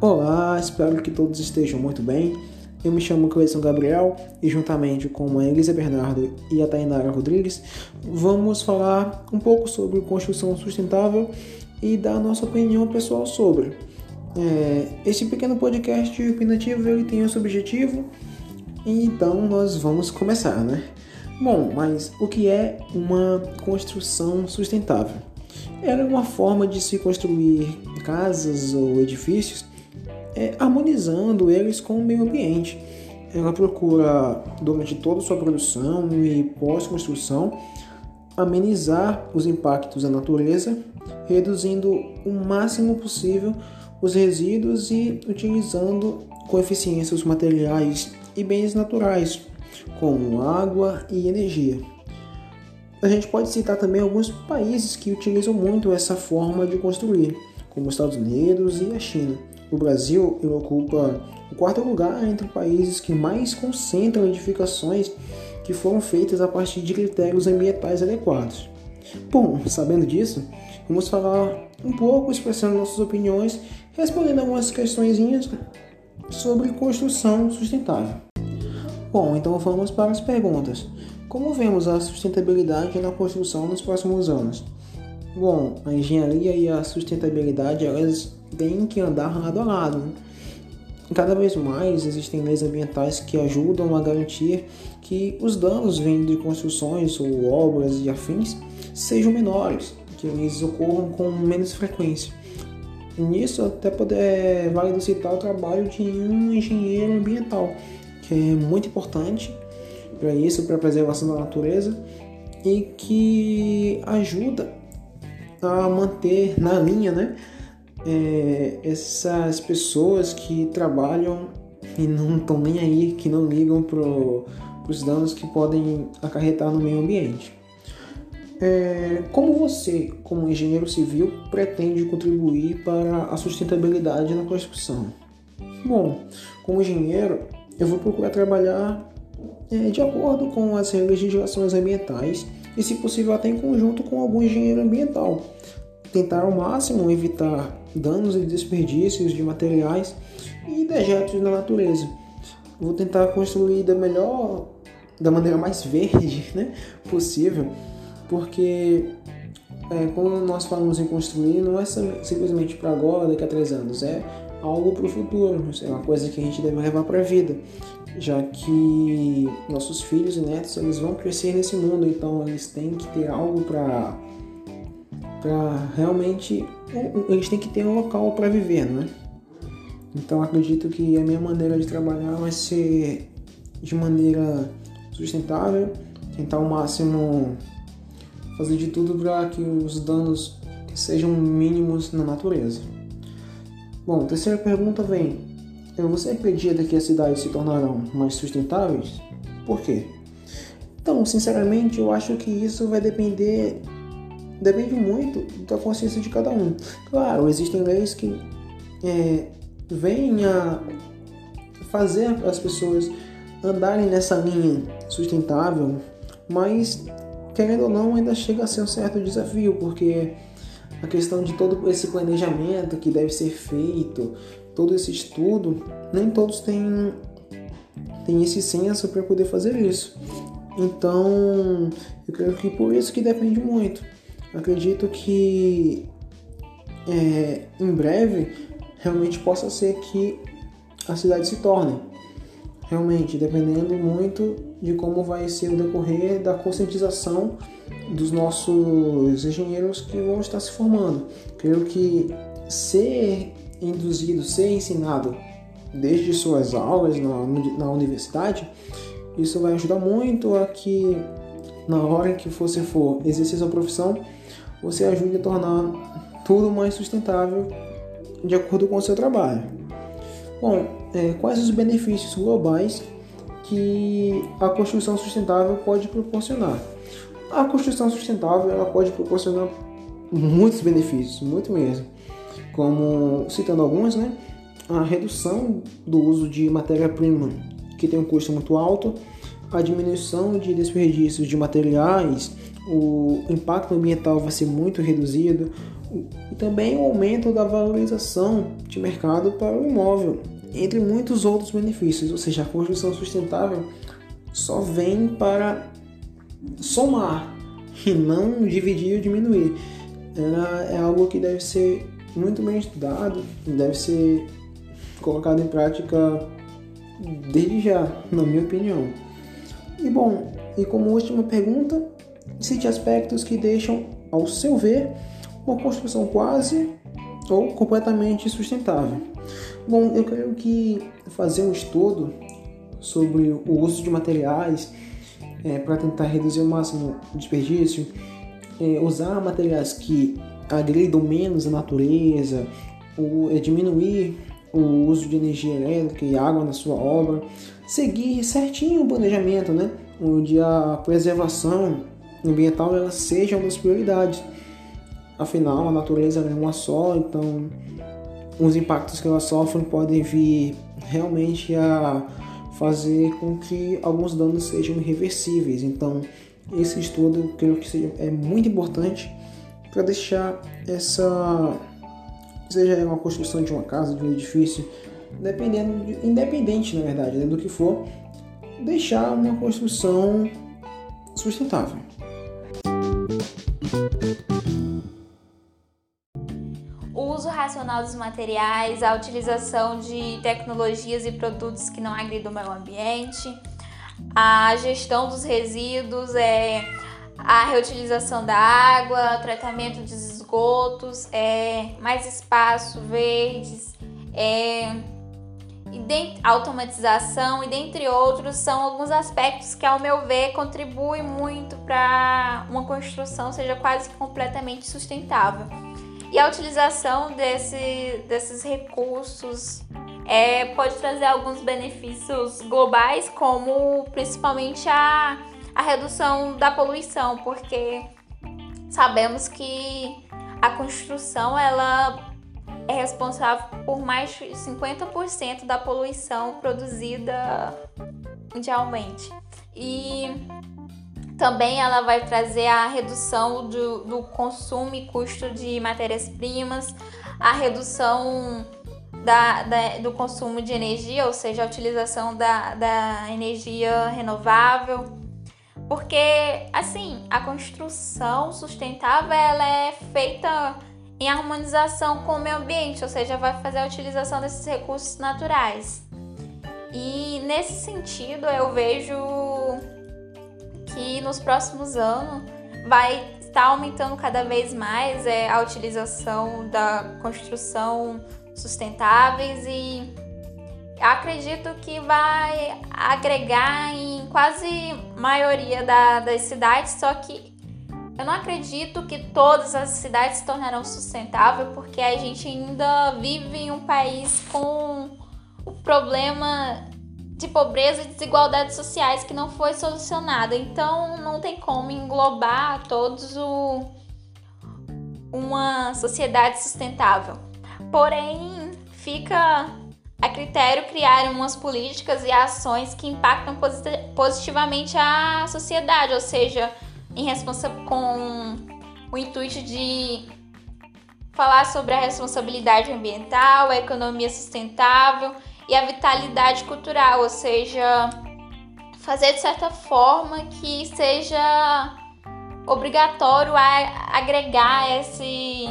Olá, espero que todos estejam muito bem. Eu me chamo Cleison Gabriel e juntamente com a Elisa Bernardo e a Tainara Rodrigues, vamos falar um pouco sobre construção sustentável e dar a nossa opinião pessoal sobre. É, esse pequeno podcast opinativo ele tem esse objetivo, então nós vamos começar, né? Bom, mas o que é uma construção sustentável? Ela é uma forma de se construir casas ou edifícios é, harmonizando eles com o meio ambiente. Ela procura, durante toda a sua produção e pós-construção, amenizar os impactos da natureza, reduzindo o máximo possível os resíduos e utilizando com eficiência os materiais e bens naturais, como água e energia. A gente pode citar também alguns países que utilizam muito essa forma de construir, como os Estados Unidos e a China. O Brasil ocupa o quarto lugar entre países que mais concentram edificações que foram feitas a partir de critérios ambientais adequados. Bom, sabendo disso, vamos falar um pouco, expressando nossas opiniões, respondendo algumas questões sobre construção sustentável. Bom, então vamos para as perguntas. Como vemos a sustentabilidade na construção nos próximos anos? Bom, a engenharia e a sustentabilidade elas têm que andar lado a lado. Né? Cada vez mais existem leis ambientais que ajudam a garantir que os danos vindo de construções ou obras e afins sejam menores, que eles ocorram com menos frequência. Nisso até poder, é válido citar o trabalho de um engenheiro ambiental, que é muito importante para isso, para a preservação da natureza e que ajuda a manter na linha, né? É, essas pessoas que trabalham e não estão nem aí, que não ligam para os danos que podem acarretar no meio ambiente. É, como você, como engenheiro civil, pretende contribuir para a sustentabilidade na construção? Bom, como engenheiro, eu vou procurar trabalhar é, de acordo com as legislações ambientais e, se possível, até em conjunto com algum engenheiro ambiental. Tentar ao máximo evitar danos e desperdícios de materiais e dejetos na natureza. Vou tentar construir da melhor, da maneira mais verde né, possível, porque é, nós falamos em construir, não é simplesmente para agora, daqui a três anos, é algo para o futuro, é uma coisa que a gente deve levar para a vida já que nossos filhos e netos eles vão crescer nesse mundo, então eles têm que ter algo para para realmente eles têm que ter um local para viver, não é? Então acredito que a minha maneira de trabalhar vai ser de maneira sustentável, tentar ao máximo fazer de tudo para que os danos sejam mínimos na natureza. Bom, terceira pergunta vem: você acredita que as cidades se tornarão mais sustentáveis? Por quê? Então, sinceramente, eu acho que isso vai depender depende muito da consciência de cada um. Claro, existem leis que é, vêm a fazer as pessoas andarem nessa linha sustentável, mas querendo ou não, ainda chega a ser um certo desafio, porque a questão de todo esse planejamento que deve ser feito, todo esse estudo, nem todos têm, têm esse senso para poder fazer isso. Então, eu creio que por isso que depende muito. Acredito que é, em breve realmente possa ser que a cidade se torne. Realmente, dependendo muito de como vai ser o decorrer da conscientização dos nossos engenheiros que vão estar se formando. Creio que ser induzido, ser ensinado desde suas aulas na, na universidade, isso vai ajudar muito a que na hora que você for exercer sua profissão, você ajude a tornar tudo mais sustentável de acordo com o seu trabalho. Bom, é, quais os benefícios globais que a construção sustentável pode proporcionar? A construção sustentável ela pode proporcionar muitos benefícios, muito mesmo como citando alguns, né? A redução do uso de matéria-prima, que tem um custo muito alto, a diminuição de desperdícios de materiais, o impacto ambiental vai ser muito reduzido, e também o aumento da valorização de mercado para o imóvel, entre muitos outros benefícios. Ou seja, a construção sustentável só vem para somar e não dividir ou diminuir. É algo que deve ser muito bem estudado, deve ser colocado em prática desde já, na minha opinião. E bom, e como última pergunta, cite aspectos que deixam, ao seu ver, uma construção quase ou completamente sustentável. Bom, eu creio que fazer um estudo sobre o uso de materiais é, para tentar reduzir o máximo o desperdício, é, usar materiais que agridam menos a natureza, ou, é, diminuir o uso de energia elétrica e água na sua obra, seguir certinho o planejamento, né? onde a preservação ambiental ela seja uma das prioridades. Afinal, a natureza é uma só, então os impactos que ela sofre podem vir realmente a fazer com que alguns danos sejam irreversíveis. Então, esse estudo eu creio que seja, é muito importante para deixar essa seja uma construção de uma casa, de um edifício, dependendo de, independente na verdade né, do que for, deixar uma construção sustentável. O uso racional dos materiais, a utilização de tecnologias e produtos que não agridam o meio ambiente, a gestão dos resíduos, é, a reutilização da água, tratamento dos esgotos, é, mais espaço, verdes, é, automatização e dentre outros são alguns aspectos que, ao meu ver, contribuem muito para uma construção seja quase completamente sustentável. E a utilização desse, desses recursos é, pode trazer alguns benefícios globais, como principalmente a, a redução da poluição, porque sabemos que a construção ela é responsável por mais de 50% da poluição produzida mundialmente. E também ela vai trazer a redução do, do consumo e custo de matérias-primas, a redução da, da, do consumo de energia, ou seja, a utilização da, da energia renovável. Porque, assim, a construção sustentável ela é feita em harmonização com o meio ambiente, ou seja, vai fazer a utilização desses recursos naturais. E nesse sentido, eu vejo que nos próximos anos vai estar aumentando cada vez mais é, a utilização da construção sustentáveis e acredito que vai agregar em quase maioria da, das cidades, só que eu não acredito que todas as cidades se tornarão sustentáveis, porque a gente ainda vive em um país com o problema de pobreza e desigualdades sociais que não foi solucionado. Então não tem como englobar todos o, uma sociedade sustentável. Porém, fica a critério criar umas políticas e ações que impactam positivamente a sociedade, ou seja, em responsa com o intuito de falar sobre a responsabilidade ambiental, a economia sustentável e a vitalidade cultural, ou seja, fazer de certa forma que seja obrigatório agregar esse,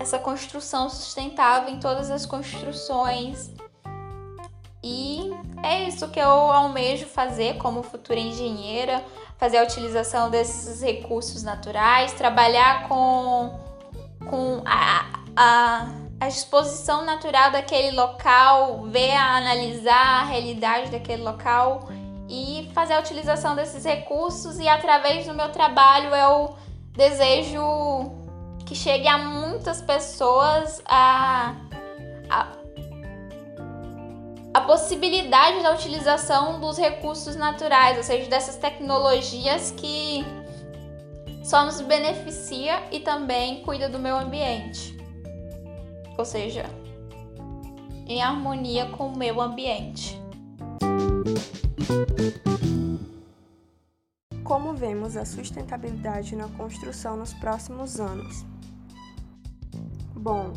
essa construção sustentável em todas as construções. E é isso que eu almejo fazer como futura engenheira, fazer a utilização desses recursos naturais, trabalhar com, com a, a, a exposição natural daquele local, ver, analisar a realidade daquele local e fazer a utilização desses recursos e através do meu trabalho eu desejo que chegue a muitas pessoas a, a a possibilidade da utilização dos recursos naturais, ou seja, dessas tecnologias que só nos beneficia e também cuida do meio ambiente. Ou seja, em harmonia com o meio ambiente. Como vemos a sustentabilidade na construção nos próximos anos? Bom,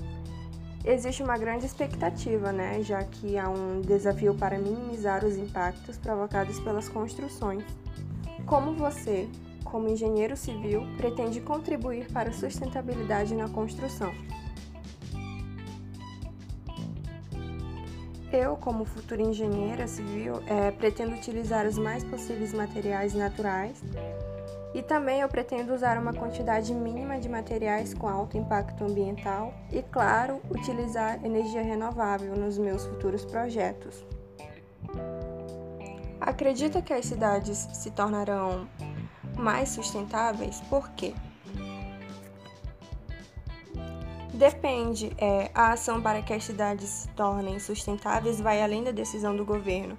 existe uma grande expectativa, né, já que há um desafio para minimizar os impactos provocados pelas construções. Como você, como engenheiro civil, pretende contribuir para a sustentabilidade na construção? Eu, como futura engenheira civil, é, pretendo utilizar os mais possíveis materiais naturais e também eu pretendo usar uma quantidade mínima de materiais com alto impacto ambiental e, claro, utilizar energia renovável nos meus futuros projetos. Acredita que as cidades se tornarão mais sustentáveis? Por quê? Depende. É, a ação para que as cidades se tornem sustentáveis vai além da decisão do governo,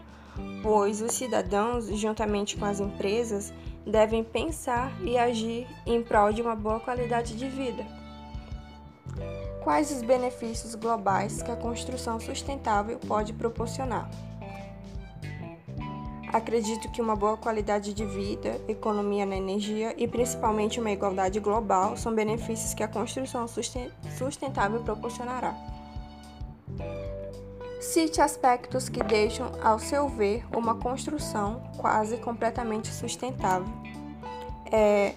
pois os cidadãos, juntamente com as empresas, devem pensar e agir em prol de uma boa qualidade de vida. Quais os benefícios globais que a construção sustentável pode proporcionar? Acredito que uma boa qualidade de vida, economia na energia e principalmente uma igualdade global são benefícios que a construção sustentável proporcionará. Cite aspectos que deixam, ao seu ver, uma construção quase completamente sustentável. É,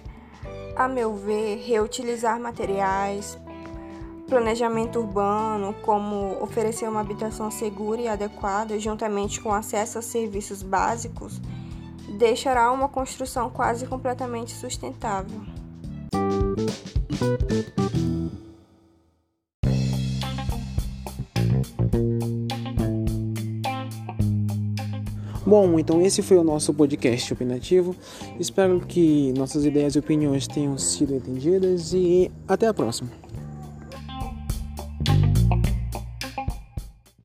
a meu ver, reutilizar materiais, planejamento urbano, como oferecer uma habitação segura e adequada, juntamente com acesso a serviços básicos, deixará uma construção quase completamente sustentável. Bom, então esse foi o nosso podcast opinativo. Espero que nossas ideias e opiniões tenham sido entendidas e até a próxima.